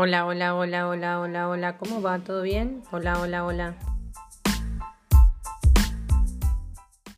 Hola, hola, hola, hola, hola, hola. ¿Cómo va? ¿Todo bien? Hola, hola, hola.